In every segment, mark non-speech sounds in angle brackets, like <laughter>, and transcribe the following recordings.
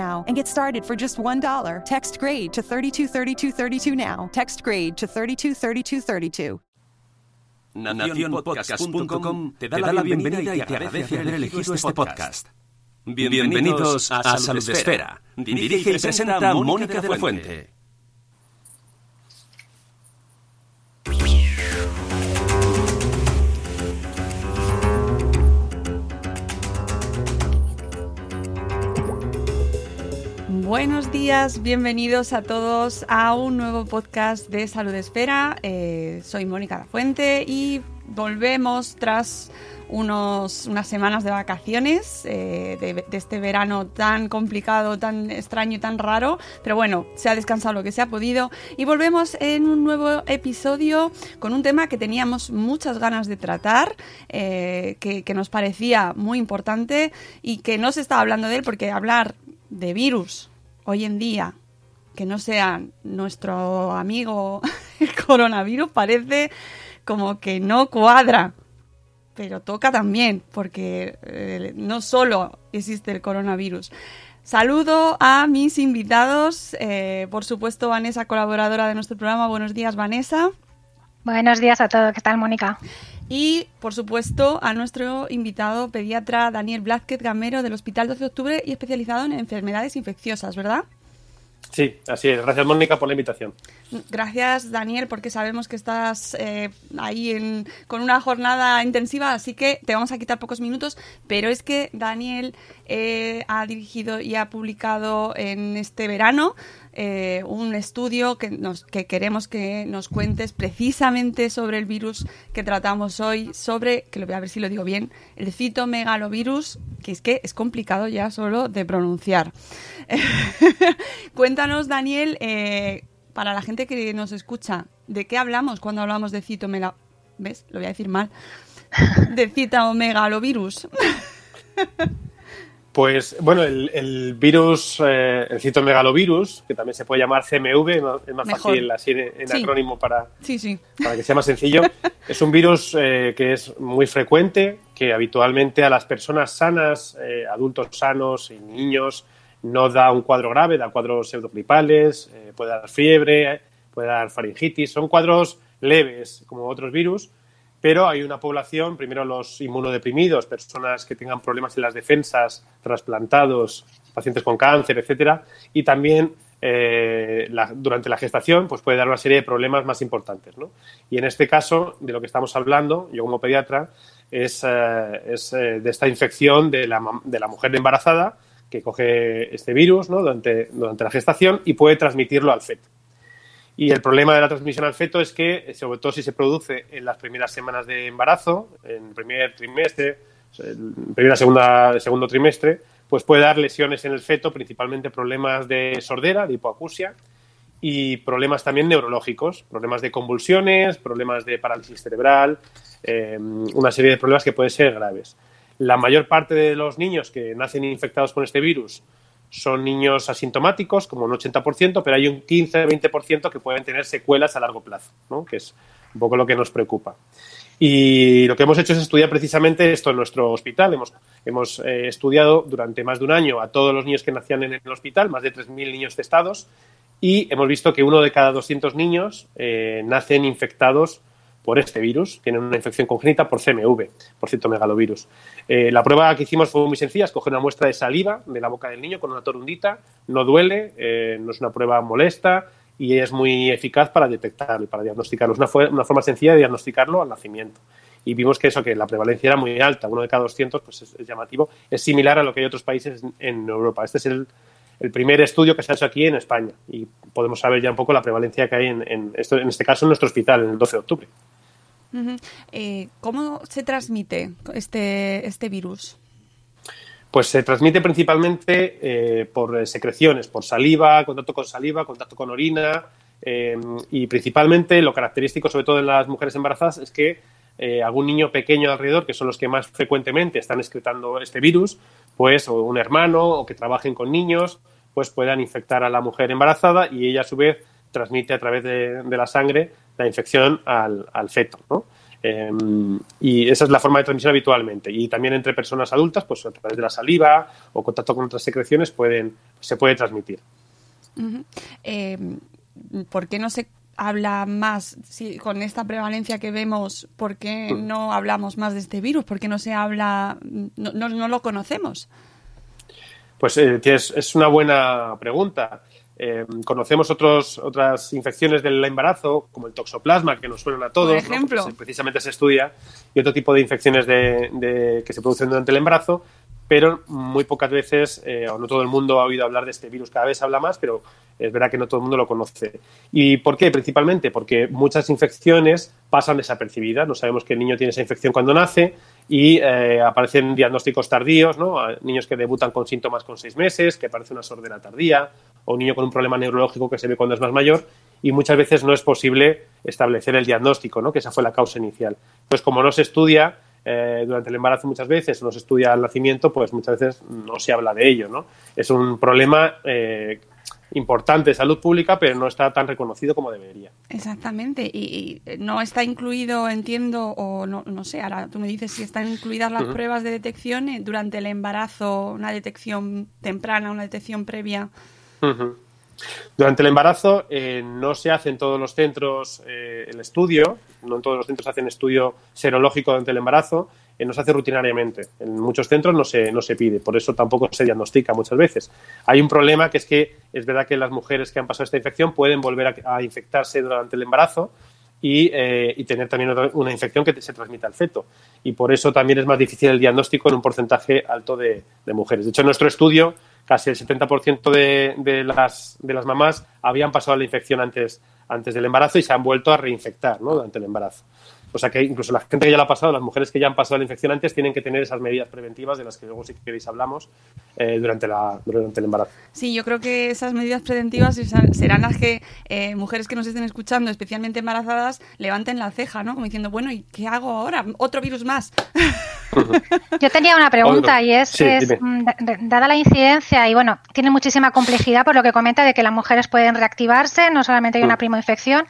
and get started for just $1. Text grade to 323232 now. Text grade to 323232. Nacionpodcast.com te da la bienvenida y te agradece haber elegido este podcast. Bienvenidos a Salud Esfera. Dirige y presenta Mónica de la Fuente. Buenos días, bienvenidos a todos a un nuevo podcast de Salud Esfera. Eh, soy Mónica La Fuente y volvemos tras unos, unas semanas de vacaciones eh, de, este verano tan complicado, tan extraño y tan raro. Pero bueno, se ha descansado lo que se ha podido y volvemos en un nuevo episodio con un tema que teníamos muchas ganas de tratar, eh, que, que nos parecía muy importante y que no se está hablando de él porque hablar de virus hoy en día que no sea nuestro amigo <laughs> el coronavirus parece como que no cuadra. Pero toca también, porque eh, no solo existe el coronavirus. Saludo a mis invitados, eh, por supuesto Vanessa, colaboradora de nuestro programa. Buenos días, Vanessa. Buenos días a todos, ¿qué tal, Mónica? Y, por supuesto, a nuestro invitado pediatra Daniel Blázquez Gamero del Hospital 12 de Octubre y especializado en enfermedades infecciosas, ¿verdad? Sí, así es. Gracias, Mónica, por la invitación. Gracias, Daniel, porque sabemos que estás eh, ahí en, con una jornada intensiva, así que te vamos a quitar pocos minutos, pero es que Daniel eh, ha dirigido y ha publicado en este verano eh, un estudio que, nos, que queremos que nos cuentes precisamente sobre el virus que tratamos hoy, sobre, que lo voy a ver si lo digo bien, el citomegalovirus, que es que es complicado ya solo de pronunciar. <laughs> Cuéntanos, Daniel, eh, para la gente que nos escucha, ¿de qué hablamos cuando hablamos de citomegalovirus? ¿Ves? Lo voy a decir mal. De citomegalovirus. <laughs> Pues bueno, el, el virus, eh, el citomegalovirus, que también se puede llamar CMV, es más Mejor. fácil así en, en Sí. acrónimo para, Sí, sí. para que sea más sencillo. <laughs> es un virus eh, que es muy frecuente, que habitualmente a las personas sanas, eh, adultos sanos y niños, no da un cuadro grave, da cuadros pseudogripales, eh, puede dar fiebre, puede dar faringitis, son cuadros leves como otros virus, pero hay una población, primero los inmunodeprimidos, personas que tengan problemas en las defensas, trasplantados, pacientes con cáncer, etcétera, y también eh, durante la gestación pues puede dar una serie de problemas más importantes. ¿no? Y en este caso, de lo que estamos hablando, yo como pediatra, es, eh, eh, de esta infección de la, de la mujer embarazada que coge este virus durante, durante la gestación y puede transmitirlo al feto. Y el problema de la transmisión al feto es que, sobre todo si se produce en las primeras semanas de embarazo, en el primer trimestre, el primera, segunda, segundo trimestre, pues puede dar lesiones en el feto, principalmente problemas de sordera, de hipoacusia, y problemas también neurológicos, problemas de convulsiones, problemas de parálisis cerebral, eh, una serie de problemas que pueden ser graves. La mayor parte de los niños que nacen infectados con este virus son niños asintomáticos, como un 80%, pero hay un 15-20% que pueden tener secuelas a largo plazo, que es un poco lo que nos preocupa. Y lo que hemos hecho es estudiar precisamente esto en nuestro hospital. Hemos, hemos eh, estudiado durante más de un año a todos los niños que nacían en el hospital, más de 3.000 niños testados, y hemos visto que uno de cada 200 niños eh, nacen infectados por este virus, tienen una infección congénita por CMV, por citomegalovirus. Eh, la prueba que hicimos fue muy sencilla, es coger una muestra de saliva de la boca del niño con una torundita, no duele, eh, no es una prueba molesta y es muy eficaz para detectarlo y para diagnosticarlo. Es una, forma sencilla de diagnosticarlo al nacimiento. Y vimos que eso, que la prevalencia era muy alta, uno de cada 200, pues es, llamativo, es similar a lo que hay otros países en Europa. Este es el, el primer estudio que se ha hecho aquí en España y podemos saber ya un poco la prevalencia que hay en, en, esto, en este caso en nuestro hospital, en el 12 de octubre. Eh, ¿Cómo se transmite este, este virus? Pues se transmite principalmente eh, por secreciones, por saliva, contacto con saliva, contacto con orina eh, y principalmente lo característico, sobre todo en las mujeres embarazadas, es que eh, algún niño pequeño alrededor, que son los que más frecuentemente están excretando este virus, pues o un hermano o que trabajen con niños, pues puedan infectar a la mujer embarazada y ella a su vez transmite a través de la sangre la infección al, al feto, ¿no? Eh, y esa es la forma de transmisión habitualmente. Y también entre personas adultas, pues a través de la saliva o contacto con otras secreciones pueden, se puede transmitir. Uh -huh. eh, ¿Por qué no se habla más si, con esta prevalencia que vemos? ¿Por qué no hablamos más de este virus? ¿Por qué no se habla, no, no, no lo conocemos? Pues eh, es, es, una buena pregunta. Eh, conocemos otros, otras infecciones del embarazo, como el toxoplasma, que nos suenan a todos, Por ejemplo. ¿no? precisamente se estudia, y otro tipo de infecciones de, de, que se producen durante el embarazo, pero muy pocas veces, eh, o no todo el mundo ha oído hablar de este virus, cada vez se habla más, pero es verdad que no todo el mundo lo conoce. ¿Y por qué? Principalmente porque muchas infecciones pasan desapercibidas, no sabemos que el niño tiene esa infección cuando nace, y eh, aparecen diagnósticos tardíos, ¿no? niños que debutan con síntomas con seis meses, que aparece una sordera tardía, o un niño con un problema neurológico que se ve cuando es más mayor, y muchas veces no es posible establecer el diagnóstico, ¿no? que esa fue la causa inicial. Pues como no se estudia eh, durante el embarazo muchas veces, no se estudia el nacimiento, pues muchas veces no se habla de ello. ¿no? Es un problema eh, importante de salud pública, pero no está tan reconocido como debería. Exactamente, y, y no está incluido, entiendo, o no, no, sé, ahora tú me dices si están incluidas las uh -huh. pruebas de detección durante el embarazo, una detección temprana, una detección previa. Uh -huh. Durante el embarazo eh, no se hace en todos los centros eh, el estudio, no en todos los centros se hace un estudio serológico durante el embarazo, eh, no se hace rutinariamente. En muchos centros no se, no se pide, por eso tampoco se diagnostica muchas veces. Hay un problema que es que es verdad que las mujeres que han pasado esta infección pueden volver a, a infectarse durante el embarazo y, tener también una infección que se transmite al feto. Y por eso también es más difícil el diagnóstico en un porcentaje alto de mujeres. De hecho, en nuestro estudio, casi el 70% de, de, las, de las mamás habían pasado la infección antes, antes del embarazo y se han vuelto a reinfectar ¿no? durante el embarazo. O sea que incluso la gente que ya lo ha pasado, las mujeres que ya han pasado la infección antes, tienen que tener esas medidas preventivas de las que luego si queréis hablamos eh, durante, la, durante el embarazo. Sí, yo creo que esas medidas preventivas serán las que eh, mujeres que nos estén escuchando, especialmente embarazadas, levanten la ceja, ¿no? Como diciendo, bueno, ¿y qué hago ahora? Otro virus más. <laughs> <laughs> Yo tenía una pregunta y es, sí, es dada la incidencia y bueno, tiene muchísima complejidad por lo que comenta de que las mujeres pueden reactivarse, no solamente hay una primoinfección,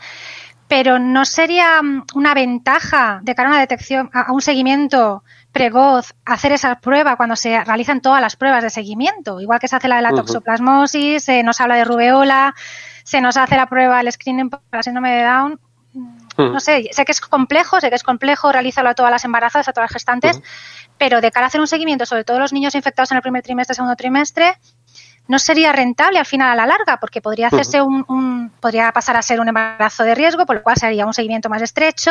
pero ¿no sería una ventaja de cara a una detección, a un seguimiento precoz, hacer esa prueba cuando se realizan todas las pruebas de seguimiento? Igual que se hace la de la toxoplasmosis, se nos habla de rubeola, se nos hace la prueba, el screening para síndrome de Down. No sé, sé que es complejo, sé que es complejo realizarlo a todas las embarazadas, a todas las gestantes, pero de cara a hacer un seguimiento, sobre todo los niños infectados en el primer trimestre, segundo trimestre, no sería rentable al final a la larga, porque podría hacerse un, un, podría pasar a ser un embarazo de riesgo, por lo cual sería un seguimiento más estrecho.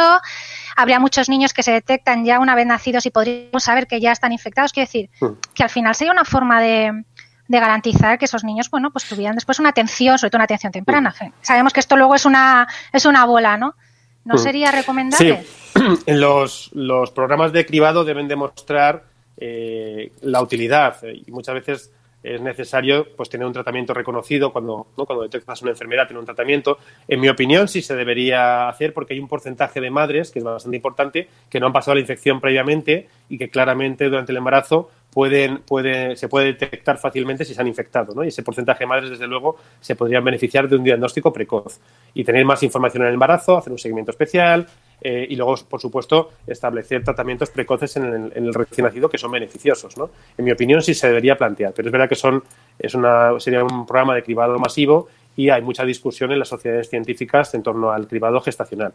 Habría muchos niños que se detectan ya una vez nacidos y podríamos saber que ya están infectados. Quiero decir, que al final sería una forma de, de garantizar que esos niños, bueno, pues tuvieran después una atención, sobre todo una atención temprana. Sabemos que esto luego es una, es una bola, ¿no? ¿No sería recomendable? Sí, <clears throat> los, los programas de cribado deben demostrar eh, la utilidad y muchas veces es necesario pues tener un tratamiento reconocido cuando, cuando detectas una enfermedad, tener un tratamiento. En mi opinión, sí se debería hacer porque hay un porcentaje de madres, que es bastante importante, que no han pasado la infección previamente y que claramente durante el embarazo pueden, puede, se puede detectar fácilmente si se han infectado. ¿no? Y ese porcentaje de madres, desde luego, se podrían beneficiar de un diagnóstico precoz y tener más información en el embarazo, hacer un seguimiento especial, eh, y luego, por supuesto, establecer tratamientos precoces en el, recién nacido que son beneficiosos. ¿no? En mi opinión, sí se debería plantear, pero es verdad que son, es una, sería un programa de cribado masivo y hay mucha discusión en las sociedades científicas en torno al cribado gestacional.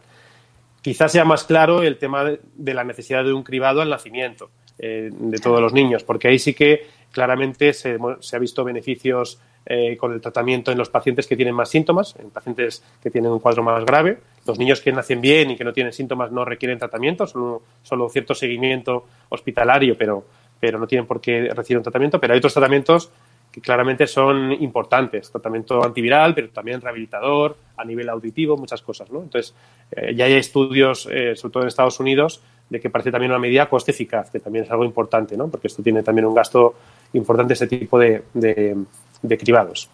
Quizás sea más claro el tema de, la necesidad de un cribado al nacimiento eh, de todos los niños, porque ahí sí que claramente se, se ha visto beneficios eh, con el tratamiento en los pacientes que tienen más síntomas, en pacientes que tienen un cuadro más grave. Los niños que nacen bien y que no tienen síntomas no requieren tratamiento, solo, solo cierto seguimiento hospitalario, pero, pero no tienen por qué recibir un tratamiento. Pero hay otros tratamientos que claramente son importantes, tratamiento antiviral, pero también rehabilitador, a nivel auditivo, muchas cosas. ¿no? Entonces, eh, ya hay estudios, eh, sobre todo en Estados Unidos, de que parece también una medida coste eficaz, que también es algo importante, ¿no? porque esto tiene también un gasto importante, este tipo de, de cribados.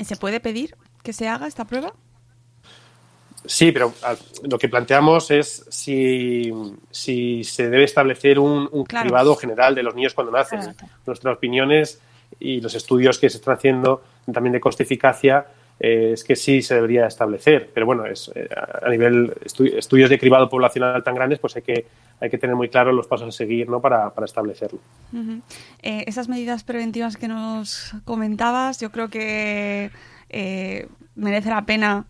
¿Se puede pedir que se haga esta prueba? Sí, pero ah, lo que planteamos es si, se debe establecer un, cribado general de los niños cuando nacen. Nuestras opiniones y los estudios que se están haciendo también de coste-eficacia eh, es que sí se debería establecer. Pero bueno, es, eh, a nivel estudios de cribado poblacional tan grandes, pues hay que, hay que tener muy claro los pasos a seguir ¿no? para, para establecerlo. Eh, esas medidas preventivas que nos comentabas, yo creo que merece la pena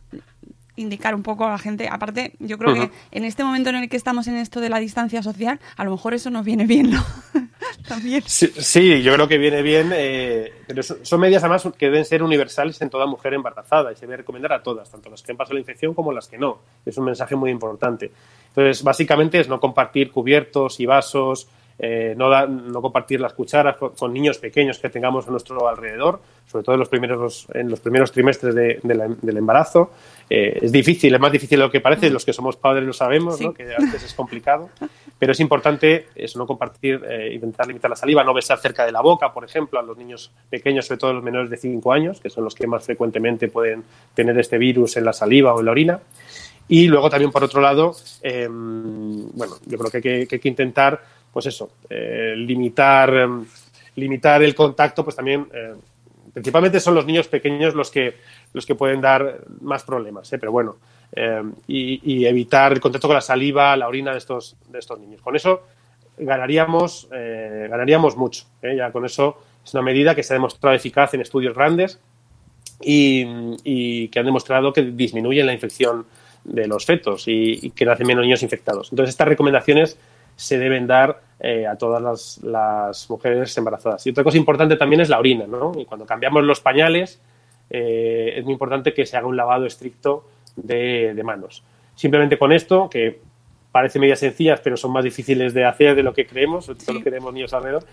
indicar un poco a la gente. Aparte, yo creo que en este momento en el que estamos en esto de la distancia social, a lo mejor eso nos viene bien, ¿no? <laughs> También. Sí, yo creo que viene bien, eh, pero son, medidas además que deben ser universales en toda mujer embarazada y se debe recomendar a todas, tanto las que han pasado la infección como las que no. Es un mensaje muy importante. Entonces, básicamente es no compartir cubiertos y vasos, eh, no, no compartir las cucharas con, niños pequeños que tengamos a nuestro alrededor, sobre todo en los primeros, en los primeros trimestres del embarazo. Eh, es difícil, es más difícil de lo que parece, los que somos padres lo sabemos, que a veces es complicado, pero es importante eso, no compartir, eh, intentar limitar la saliva, no besar cerca de la boca, por ejemplo, a los niños pequeños, sobre todo los menores de 5 años, que son los que más frecuentemente pueden tener este virus en la saliva o en la orina. Y luego también, por otro lado, em, bueno, yo creo que hay que, intentar, pues eso, eh, limitar, em, limitar el contacto, pues también principalmente son los niños pequeños los que, los que pueden dar más problemas, ¿eh? pero bueno, eh, y, evitar el contacto con la saliva, la orina de estos, de estos niños. Con eso ganaríamos, eh, ganaríamos mucho. Ya con eso es una medida que se ha demostrado eficaz en estudios grandes y, que han demostrado que disminuye la infección de los fetos y, y que nacen menos niños infectados. Entonces, estas recomendaciones se deben dar eh, a todas las, mujeres embarazadas. Y otra cosa importante también es la orina, ¿no? Y cuando cambiamos los pañales, eh, es muy importante que se haga un lavado estricto de, manos. Simplemente con esto, que parece medidas sencillas, pero son más difíciles de hacer de lo que creemos, sobre todo que tenemos niños alrededor,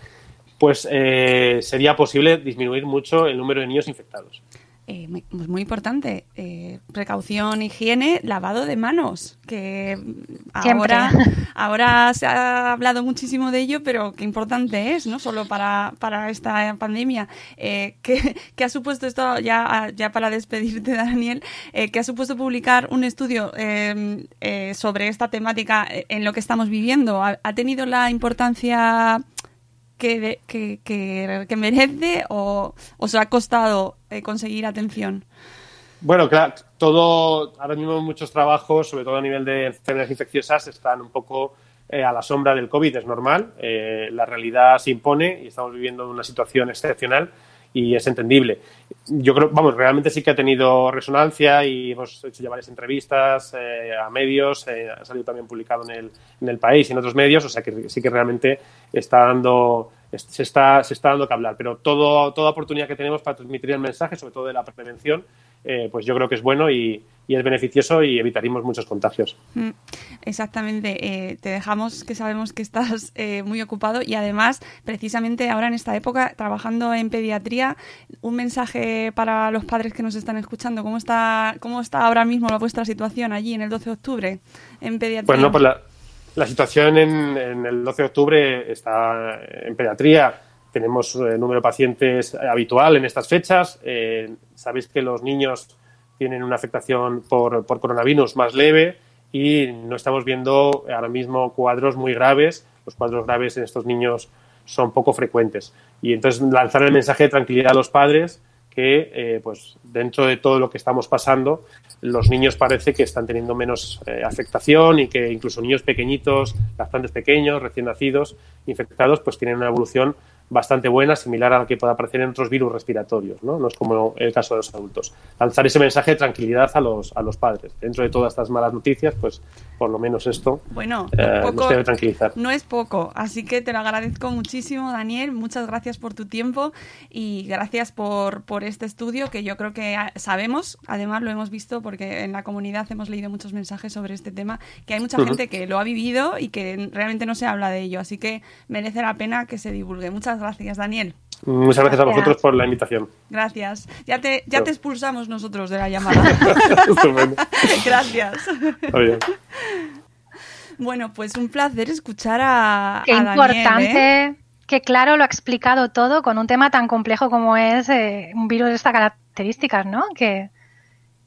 pues eh, sería posible disminuir mucho el número de niños infectados. Eh, pues muy, importante, eh, precaución, higiene, lavado de manos, que ahora, ahora se ha hablado muchísimo de ello, pero qué importante es, no solo para, para esta pandemia. Eh, ¿qué, ha supuesto esto, ya, ya para despedirte, Daniel, eh, qué ha supuesto publicar un estudio em, sobre esta temática en lo que estamos viviendo? ¿Ha, ha tenido la importancia que, que, que, merece o os ha costado eh, conseguir atención? Bueno, claro, todo, ahora mismo muchos trabajos, sobre todo a nivel de enfermedades infecciosas, están un poco eh, a la sombra del COVID, es normal, eh, la realidad se impone y estamos viviendo una situación excepcional y es entendible. Yo creo, vamos, realmente sí que ha tenido resonancia y hemos hecho ya varias entrevistas eh, a medios, eh, ha salido también publicado en el, en el país y en otros medios, o sea que sí que realmente está dando, se está, se está dando que hablar. Pero todo, toda oportunidad que tenemos para transmitir el mensaje, sobre todo de la prevención, eh, pues yo creo que es bueno y, es beneficioso y evitaríamos muchos contagios. Mm, exactamente. Eh, te dejamos que sabemos que estás eh, muy ocupado y además, precisamente ahora en esta época, trabajando en pediatría, un mensaje para los padres que nos están escuchando. ¿Cómo está, cómo está ahora mismo la vuestra situación allí en el 12 de octubre en pediatría? Bueno, pues la, situación en, el 12 de octubre está en pediatría tenemos eh, número de pacientes habitual en estas fechas. Eh, sabéis que los niños tienen una afectación por, por, coronavirus más leve y no estamos viendo ahora mismo cuadros muy graves. Los cuadros graves en estos niños son poco frecuentes. Y entonces lanzar el mensaje de tranquilidad a los padres que eh, pues dentro de todo lo que estamos pasando, los niños parece que están teniendo menos eh, afectación y que incluso niños pequeñitos, lactantes pequeños, recién nacidos, infectados, pues tienen una evolución bastante buena, similar a la que puede aparecer en otros virus respiratorios, ¿no? No es como el caso de los adultos. Lanzar ese mensaje de tranquilidad a los, a los padres. Dentro de todas estas malas noticias, pues por lo menos esto bueno, eh, nos debe tranquilizar. No es poco, así que te lo agradezco muchísimo, Daniel. Muchas gracias por tu tiempo y gracias por, por este estudio que yo creo que sabemos, además lo hemos visto porque en la comunidad hemos leído muchos mensajes sobre este tema, que hay mucha gente que lo ha vivido y que realmente no se habla de ello, así que merece la pena que se divulgue. Muchas gracias, Daniel. Muchas gracias, a vosotros por la invitación. Gracias. Ya te, ya te expulsamos nosotros de la llamada. <laughs> <laughs> gracias. Bueno, pues un placer escuchar a, Qué importante. ¿eh? Que claro, lo ha explicado todo con un tema tan complejo como es eh, un virus de estas características, ¿no? Que,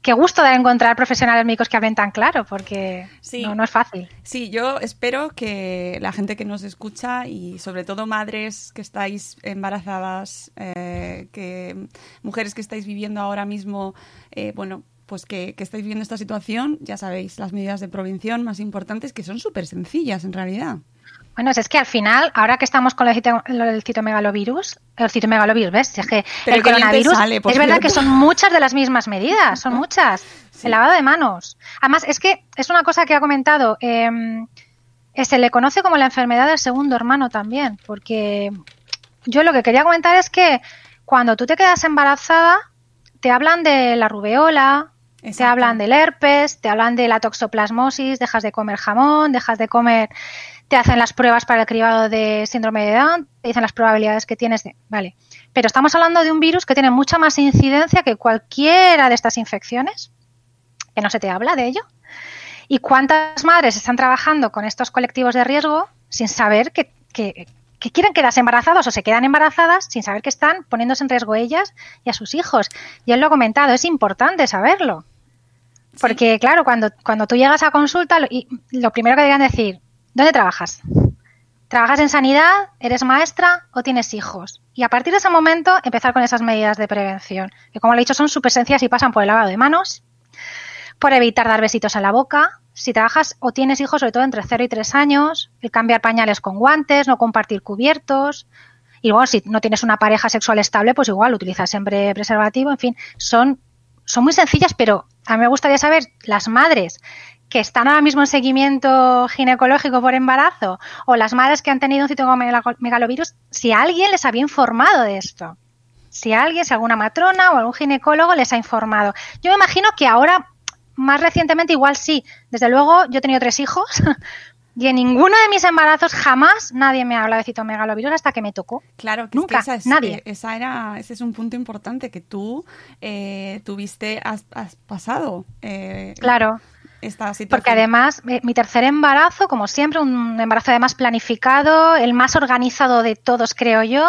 qué gusto de encontrar profesionales médicos que hablen tan claro, porque no, es fácil. Sí, yo espero que la gente que nos escucha y sobre todo madres que estáis embarazadas, eh, que mujeres que estáis viviendo ahora mismo, eh, bueno, pues que, que, estáis viviendo esta situación, ya sabéis, las medidas de prevención más importantes que son súper sencillas en realidad. Bueno, es que al final, ahora que estamos con el, citomegalovirus, el citomegalovirus, ¿ves? Es que el coronavirus, es verdad que son muchas de las mismas medidas, son <laughs> muchas. El lavado de manos. Además, es que es una cosa que ha comentado, em, eh, se le conoce como la enfermedad del segundo hermano también, porque yo lo que quería comentar es que cuando tú te quedas embarazada, te hablan de la rubeola, te hablan del herpes, te hablan de la toxoplasmosis, dejas de comer jamón, dejas de comer te hacen las pruebas para el cribado de síndrome de Down, te dicen las probabilidades que tienes de... Vale, pero estamos hablando de un virus que tiene mucha más incidencia que cualquiera de estas infecciones, que no se te habla de ello. ¿Y cuántas madres están trabajando con estos colectivos de riesgo sin saber que, que, quieren quedarse embarazados o se quedan embarazadas sin saber que están poniéndose en riesgo ellas y a sus hijos? Y él lo ha comentado, es importante saberlo. Porque, claro, cuando, cuando tú llegas a consulta, lo, y lo primero que deberían decir, ¿Dónde trabajas? ¿Trabajas en sanidad? ¿Eres maestra o tienes hijos? Y a partir de ese momento empezar con esas medidas de prevención, que como le he dicho son súper sencillas y pasan por el lavado de manos, por evitar dar besitos en la boca, si trabajas o tienes hijos, sobre todo entre 0 y 3 años, el cambiar pañales con guantes, no compartir cubiertos. Y luego, si no tienes una pareja sexual estable, pues igual utiliza siempre preservativo. En fin, son, son muy sencillas, pero a mí me gustaría saber, las madres que están ahora mismo en seguimiento ginecológico por embarazo o las madres que han tenido un citomegalovirus, si alguien les había informado de esto. Si alguien, si alguna matrona o algún ginecólogo les ha informado. Yo me imagino que ahora, más recientemente, igual sí. Desde luego, yo he tenido tres hijos <laughs> y en ninguno de mis embarazos jamás nadie me ha hablado de citomegalovirus hasta que me tocó. Claro, que nunca, esa nadie. Esa era, ese es un punto importante que tú eh, tuviste, has, pasado. Eh, claro. Porque además, eh, mi tercer embarazo, como siempre, un embarazo además planificado, el más organizado de todos, creo yo,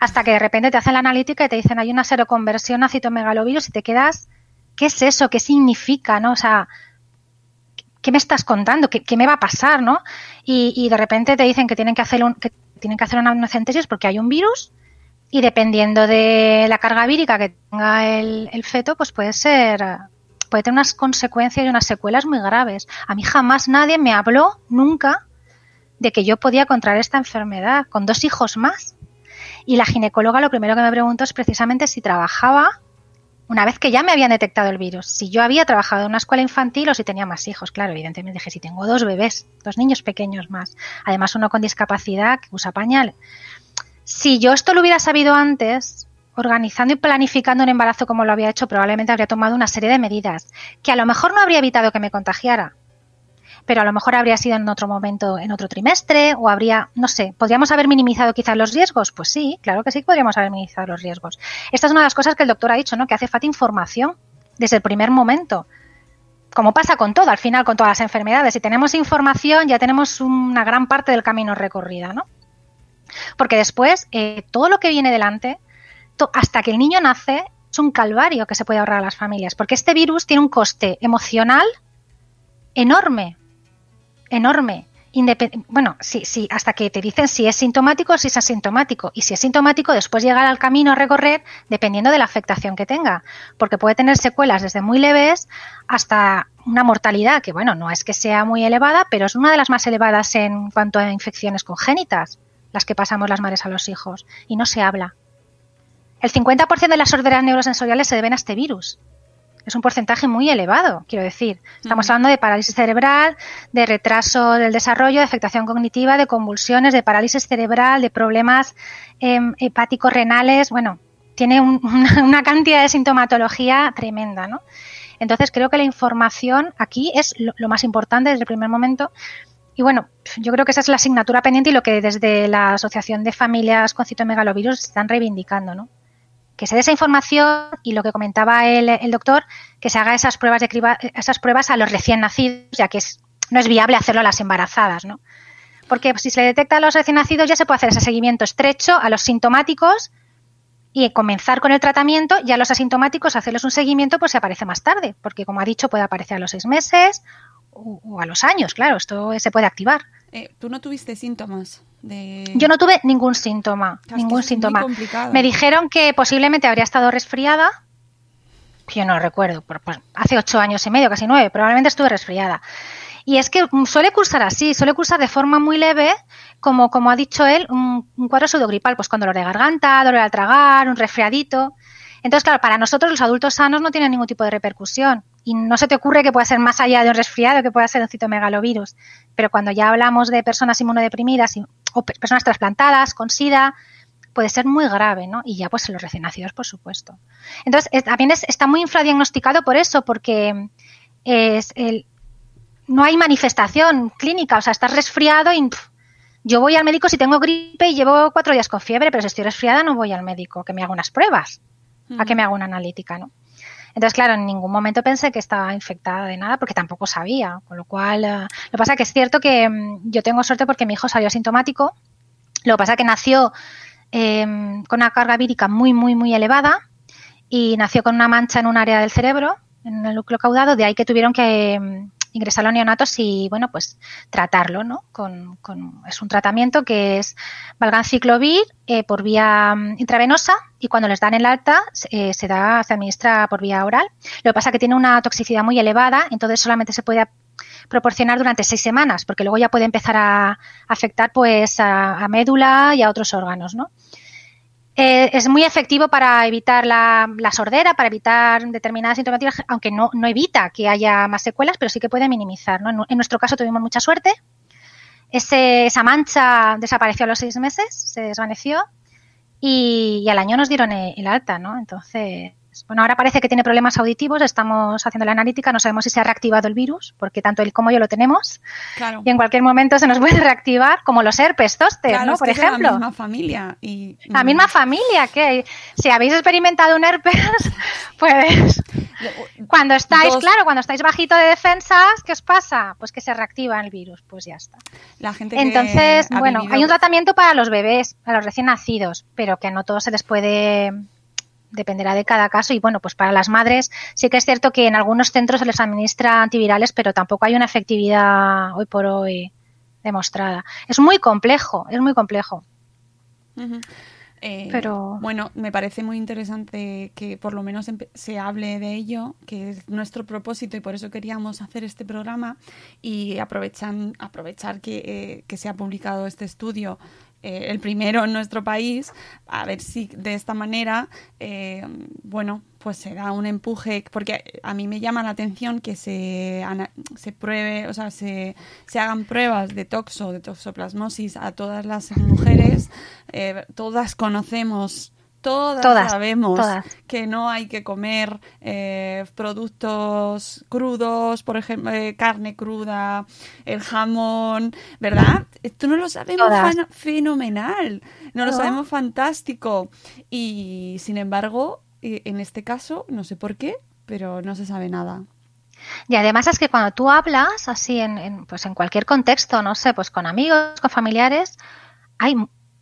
hasta que de repente te hacen la analítica y te dicen hay una seroconversión a citomegalovirus y te quedas, ¿qué es eso? ¿Qué significa? ¿No? O sea, ¿qué me estás contando? ¿Qué, me va a pasar? ¿No? Y, de repente te dicen que tienen que hacer un, que tienen que hacer una amniocentesis porque hay un virus y dependiendo de la carga vírica que tenga el, el feto, pues puede ser puede tener unas consecuencias y unas secuelas muy graves. A mí jamás nadie me habló nunca de que yo podía contraer esta enfermedad con dos hijos más. Y la ginecóloga lo primero que me preguntó es precisamente si trabajaba una vez que ya me habían detectado el virus, si yo había trabajado en una escuela infantil o si tenía más hijos. Claro, evidentemente dije, si tengo dos bebés, dos niños pequeños más, además uno con discapacidad que usa pañal. Si yo esto lo hubiera sabido antes, organizando y planificando un embarazo como lo había hecho, probablemente habría tomado una serie de medidas que a lo mejor no habría evitado que me contagiara, pero a lo mejor habría sido en otro momento, en otro trimestre, o habría, no sé, ¿podríamos haber minimizado quizás los riesgos? Pues sí, claro que sí podríamos haber minimizado los riesgos. Esta es una de las cosas que el doctor ha dicho, ¿no? Que hace falta información desde el primer momento. Como pasa con todo, al final, con todas las enfermedades. Si tenemos información, ya tenemos una gran parte del camino recorrida, ¿no? Porque después, eh, todo lo que viene delante, hasta que el niño nace, es un calvario que se puede ahorrar a las familias, porque este virus tiene un coste emocional enorme, enorme bueno, sí, sí, hasta que te dicen si es sintomático o si es asintomático. Y si es sintomático, después llegar al camino a recorrer dependiendo de la afectación que tenga. Porque puede tener secuelas desde muy leves hasta una mortalidad que, bueno, no es que sea muy elevada, pero es una de las más elevadas en cuanto a infecciones congénitas, las que pasamos las madres a los hijos. Y no se habla. El 50% de las sorderas neurosensoriales se deben a este virus es un porcentaje muy elevado, quiero decir. Estamos hablando de parálisis cerebral, de retraso del desarrollo, de afectación cognitiva, de convulsiones, de parálisis cerebral, de problemas em, hepáticos renales. Bueno, tiene <laughs> una, cantidad de sintomatología tremenda, ¿no? Entonces creo que la información aquí es lo, lo más importante desde el primer momento. Y bueno, yo creo que esa es la asignatura pendiente y lo que desde la Asociación de Familias con Citomegalovirus están reivindicando, ¿no? Que se dé esa información y lo que comentaba el, doctor, que se haga esas pruebas, de esas pruebas a los recién nacidos, ya que no es viable hacerlo a las embarazadas, ¿no? Porque si se detecta a los recién nacidos ya se puede hacer ese seguimiento estrecho a los sintomáticos y comenzar con el tratamiento y a los asintomáticos hacerles un seguimiento pues se aparece más tarde, porque como ha dicho puede aparecer a los seis meses o, a los años, claro, esto se puede activar. Eh, ¿Tú no tuviste síntomas? Yo no tuve ningún síntoma, ningún síntoma. Me dijeron que posiblemente habría estado resfriada. Yo no recuerdo, pues, hace ocho años y medio, casi nueve, probablemente estuve resfriada. Y es que suele cursar así, suele cursar de forma muy leve, como, como ha dicho él, un, un cuadro pseudogripal, pues con dolor de garganta, dolor al tragar, un resfriadito. Entonces, claro, para nosotros los adultos sanos no tienen ningún tipo de repercusión y no se te ocurre que pueda ser más allá de un resfriado, que pueda ser un citomegalovirus. Pero cuando ya hablamos de personas inmunodeprimidas o personas trasplantadas con SIDA, puede ser muy grave, ¿no? Y ya pues en los recién nacidos, por supuesto. Entonces, también está muy infradiagnosticado por eso, porque es el, no hay manifestación clínica, o sea, estás resfriado y yo voy al médico si tengo gripe y llevo cuatro días con fiebre, pero si estoy resfriada no voy al médico, que me haga unas pruebas, a que me haga una analítica, ¿no? Entonces, claro, en ningún momento pensé que estaba infectada de nada porque tampoco sabía. Con lo cual, eh, lo que pasa que es cierto que mm, yo tengo suerte porque mi hijo salió asintomático. Lo que pasa que nació em, con una carga vírica muy, muy, muy elevada y nació con una mancha en un área del cerebro, en el núcleo caudado, de ahí que tuvieron que em, ingresarlo a neonatos y, bueno, pues tratarlo, ¿no? Con, es un tratamiento que es valganciclovir eh, por vía mm, intravenosa y cuando les dan el alta eh, se da, se administra por vía oral. Lo que pasa es que tiene una toxicidad muy elevada, entonces solamente se puede proporcionar durante seis semanas, porque luego ya puede empezar a afectar pues a, a médula y a otros órganos, ¿no? Eh, es muy efectivo para evitar la, sordera, para evitar determinadas sintomatologías, aunque no, no, evita que haya más secuelas, pero sí que puede minimizar. En, nuestro caso tuvimos mucha suerte. esa mancha desapareció a los seis meses, se desvaneció y, al año nos dieron el, alta, ¿no? Entonces, bueno, ahora parece que tiene problemas auditivos, estamos haciendo la analítica, no sabemos si se ha reactivado el virus, porque tanto él como yo lo tenemos. Claro. Y en cualquier momento se nos puede <laughs> reactivar, como los herpes zóster, ¿no? Por ejemplo. la misma familia. Y, la misma familia, que si habéis experimentado un herpes, <laughs> pues cuando estáis, claro, cuando estáis bajito de defensas, ¿qué os pasa? Pues que se reactiva el virus, pues ya está. La gente Entonces, bueno, hay un tratamiento para los bebés, para los recién nacidos, pero que no todos se les puede dependerá de cada caso y bueno, pues para las madres sí que es cierto que en algunos centros se les administra antivirales, pero tampoco hay una efectividad hoy por hoy demostrada. Es muy complejo, es muy complejo. Eh, pero bueno, me parece muy interesante que por lo menos se hable de ello, que es nuestro propósito y por eso queríamos hacer este programa y aprovechan, aprovechar que, eh, que se ha publicado este estudio eh, el primero en nuestro país, a ver si de esta manera, eh, bueno, pues se da un empuje, porque a mí me llama la atención que se, se pruebe, o sea, se, se hagan pruebas de toxo, de toxoplasmosis a todas las mujeres, eh, todas conocemos Todas, sabemos que no hay que comer eh, productos crudos, por ejemplo, eh, carne cruda, el jamón, ¿verdad? Esto no lo sabemos fenomenal, no, lo sabemos fantástico. Y sin embargo, eh, en este caso, no sé por qué, pero no se sabe nada. Y además es que cuando tú hablas así en, pues en cualquier contexto, no sé, pues con amigos, con familiares, hay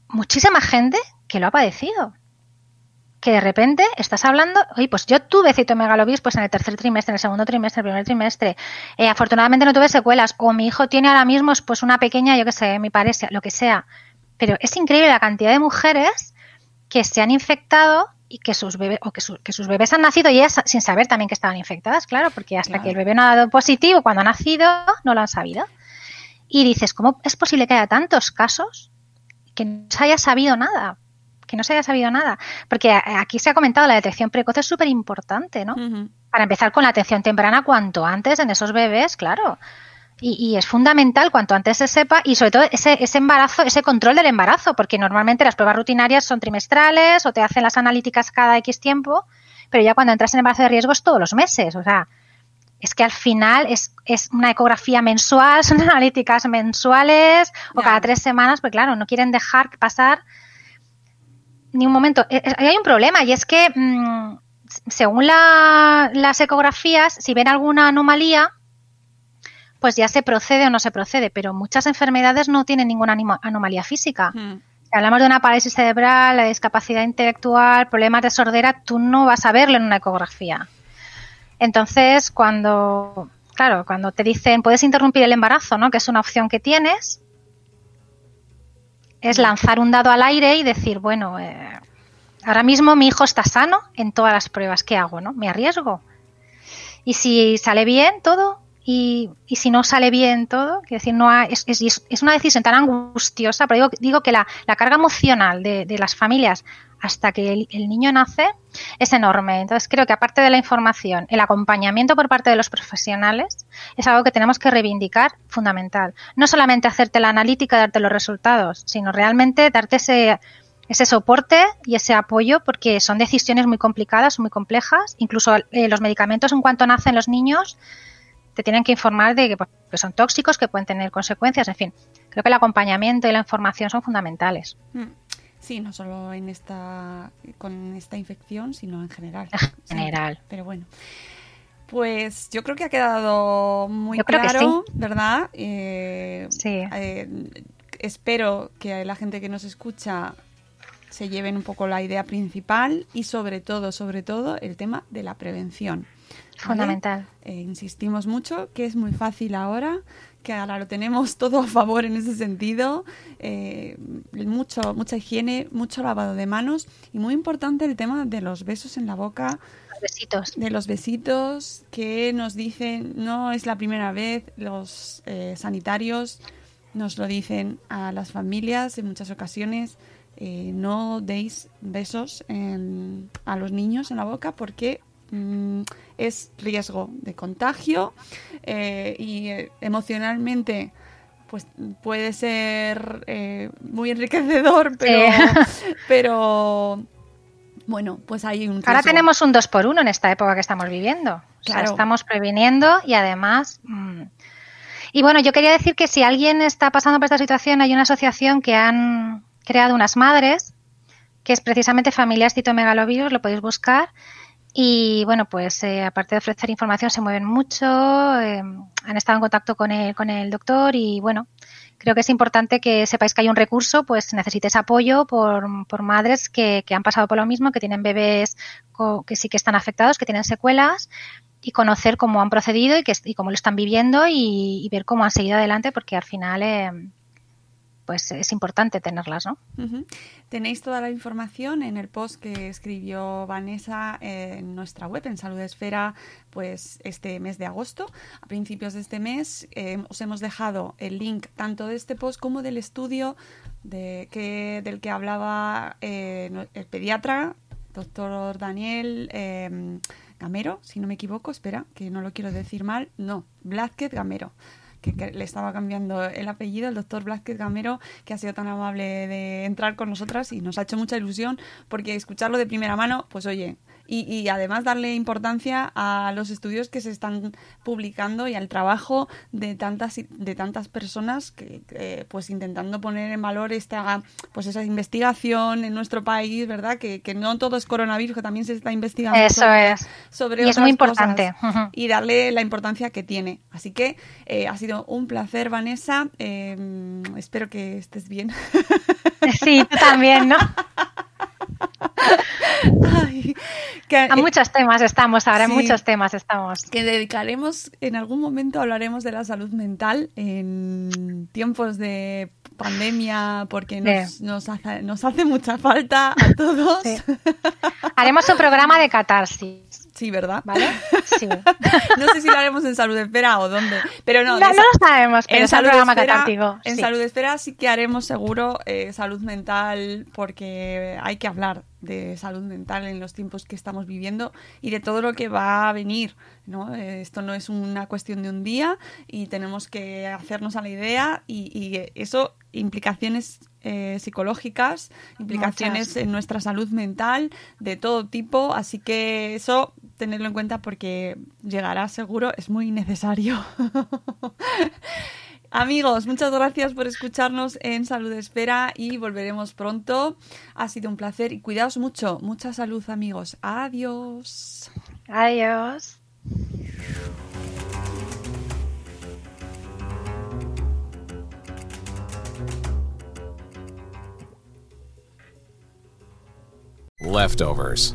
muchísima gente que lo ha padecido. Que de repente estás hablando, oye, pues yo tuve citomegalovirus pues en el tercer trimestre, en el segundo trimestre, en el primer trimestre. Eh, afortunadamente no tuve secuelas. O mi hijo tiene ahora mismo pues una pequeña, yo qué sé, mi pareja, lo que sea. Pero es increíble la cantidad de mujeres que se han infectado y que sus bebés o que, sus bebés han nacido y ellas sin saber también que estaban infectadas, claro, porque hasta que el bebé no ha dado positivo cuando ha nacido no lo han sabido. Y dices, ¿cómo es posible que haya tantos casos que no se haya sabido nada? Que no se haya sabido nada. Porque aquí se ha comentado la detección precoz es súper importante, ¿no? Para empezar con la atención temprana cuanto antes en esos bebés, claro. Y, es fundamental cuanto antes se sepa y sobre todo ese, ese embarazo, ese control del embarazo, porque normalmente las pruebas rutinarias son trimestrales o te hacen las analíticas cada X tiempo, pero ya cuando entras en embarazo de riesgo es todos los meses. O sea, es que al final es, es una ecografía mensual, <laughs> son analíticas mensuales o cada tres semanas, pues claro, no quieren dejar pasar ni un momento. Eh, eh, hay un problema y es que mm, según las ecografías, si ven alguna anomalía, pues ya se procede o no se procede, pero muchas enfermedades no tienen ninguna anomalía física. Hmm. Si hablamos de una parálisis cerebral, la discapacidad intelectual, problemas de sordera, tú no vas a verlo en una ecografía. Entonces, cuando, claro, cuando te dicen puedes interrumpir el embarazo, ¿no? Que es una opción que tienes, es lanzar un dado al aire y decir, bueno, eh, ahora mismo mi hijo está sano en todas las pruebas que hago, ¿no? Me arriesgo. Y si sale bien todo, y, y, si no sale bien todo, quiero decir, no es, es, es, una decisión tan angustiosa, pero digo, digo que la, la carga emocional de, de, las familias hasta que el, el, niño nace es enorme. Entonces creo que aparte de la información, el acompañamiento por parte de los profesionales es algo que tenemos que reivindicar fundamental. No solamente hacerte la analítica, darte los resultados, sino realmente darte ese, ese soporte y ese apoyo porque son decisiones muy complicadas, muy complejas. Incluso eh, los medicamentos en cuanto nacen los niños te tienen que informar de pues, que, son tóxicos, que pueden tener consecuencias, en fin. Creo que el acompañamiento y la información son fundamentales. Mm. Sí, no solo en esta, con esta infección, sino en general. En general. pero bueno. Pues yo creo que ha quedado muy claro, ¿verdad? Eh, sí. Eh, espero que la gente que nos escucha se lleven un poco la idea principal y sobre todo, sobre todo, el tema de la prevención. Fundamental. Eh, insistimos mucho que es muy fácil ahora, que ahora lo tenemos <laughs> todo a favor en ese sentido. Eh, mucho, mucha higiene, mucho lavado de manos y muy importante el tema de los besos en la boca. Besitos. De los besitos que nos dicen, no es la primera vez, los eh, sanitarios nos lo dicen a las familias en muchas ocasiones. no deis besos a los niños en la boca porque Mm, es riesgo de contagio eh, y eh, emocionalmente pues puede ser eh, muy enriquecedor, pero, <laughs> pero bueno, pues hay un... Ahora tenemos un 2 por 1 en esta época que estamos viviendo. estamos previniendo y además... Mm, y bueno, yo quería decir que si alguien está pasando por esta situación, hay una asociación que han creado unas madres, que es precisamente Familias Citomegalovirus, lo podéis buscar, y bueno, pues eh, aparte de ofrecer información, se mueven mucho, eh, han estado en contacto con el, con el doctor y bueno, creo que es importante que sepáis que hay un recurso, pues necesites apoyo por, por madres que, que han pasado por lo mismo, que tienen bebés que sí que están afectados, que tienen secuelas y conocer cómo han procedido y, que, y cómo lo están viviendo y, ver cómo han seguido adelante porque al final eh, pues es importante tenerlas, ¿no? Tenéis toda la información en el post que escribió Vanessa en nuestra web, en Salud Esfera, pues este mes de agosto. A principios de este mes eh, os hemos dejado el link tanto de este post como del estudio de que, del que hablaba eh, el pediatra, doctor Daniel eh, Gamero, si no me equivoco, espera, que no lo quiero decir mal, no, Blázquez Gamero que, le estaba cambiando el apellido, el doctor Blázquez Gamero, que ha sido tan amable de entrar con nosotras y nos ha hecho mucha ilusión porque escucharlo de primera mano, pues oye, y, además darle importancia a los estudios que se están publicando y al trabajo de tantas de tantas personas que, pues intentando poner en valor esta pues esa investigación en nuestro país verdad que, no todo es coronavirus que también se está investigando eso sobre, es. sobre y es muy importante. y darle la importancia que tiene. Así que eh, ha sido un placer Vanessa. Eh, espero que estés bien. Sí, tú también, ¿no? <laughs> a muchos temas estamos ahora, en muchos temas estamos. Que dedicaremos, en algún momento hablaremos de la salud mental en tiempos de pandemia, porque nos, nos, hace, nos hace mucha falta a todos. <laughs> Haremos un programa de catarsis. Sí, ¿verdad? ¿Vale? Sí. <laughs> no sé si lo haremos en Salud Espera o dónde, pero no. No, no lo sabemos, pero en Salud Espera, En Salud Espera sí que haremos seguro eh, salud mental porque hay que hablar de salud mental en los tiempos que estamos viviendo y de todo lo que va a venir. ¿no? Eh, esto no es una cuestión de un día y tenemos que hacernos a la idea y, y eso implicaciones eh, psicológicas, implicaciones en nuestra salud mental de todo tipo, así que eso tenerlo en cuenta porque llegará seguro, es muy necesario. <laughs> Amigos, muchas gracias por escucharnos en Salud Espera y volveremos pronto. Ha sido un placer y cuidaos mucho. Mucha salud, amigos. Adiós. Adiós. leftovers,